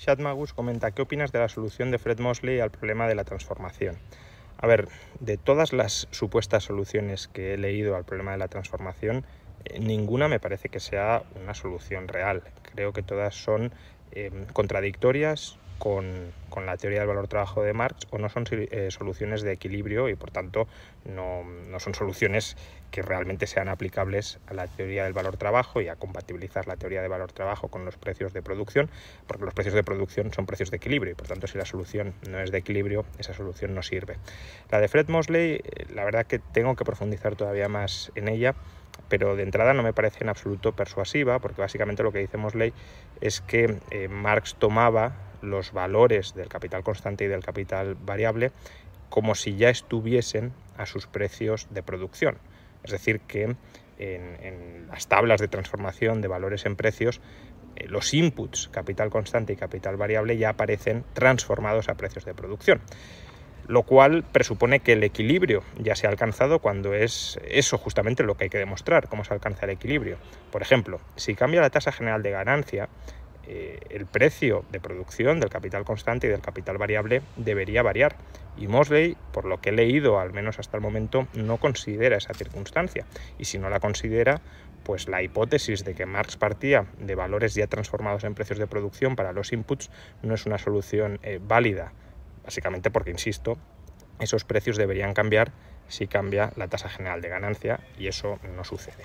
Shad Magus comenta, ¿qué opinas de la solución de Fred Mosley al problema de la transformación? A ver, de todas las supuestas soluciones que he leído al problema de la transformación, eh, ninguna me parece que sea una solución real. Creo que todas son eh, contradictorias con, con la teoría del valor-trabajo de Marx o no son eh, soluciones de equilibrio y por tanto no, no son soluciones que realmente sean aplicables a la teoría del valor-trabajo y a compatibilizar la teoría del valor-trabajo con los precios de producción, porque los precios de producción son precios de equilibrio y por tanto si la solución no es de equilibrio, esa solución no sirve. La de Fred Mosley, eh, la verdad que tengo que profundizar todavía más en ella, pero de entrada no me parece en absoluto persuasiva, porque básicamente lo que dice Mosley es que eh, Marx tomaba los valores del capital constante y del capital variable como si ya estuviesen a sus precios de producción. Es decir, que en, las tablas de transformación de valores en precios, eh, los inputs capital constante y capital variable ya aparecen transformados a precios de producción lo cual presupone que el equilibrio ya se ha alcanzado cuando es eso justamente lo que hay que demostrar, cómo se alcanza el equilibrio. Por ejemplo, si cambia la tasa general de ganancia, eh, el precio de producción del capital constante y del capital variable debería variar. Y Mosley, por lo que he leído, al menos hasta el momento, no considera esa circunstancia. Y si no la considera, pues la hipótesis de que Marx partía de valores ya transformados en precios de producción para los inputs no es una solución eh, válida básicamente porque, insisto, esos precios deberían cambiar si cambia la tasa general de ganancia y eso no sucede.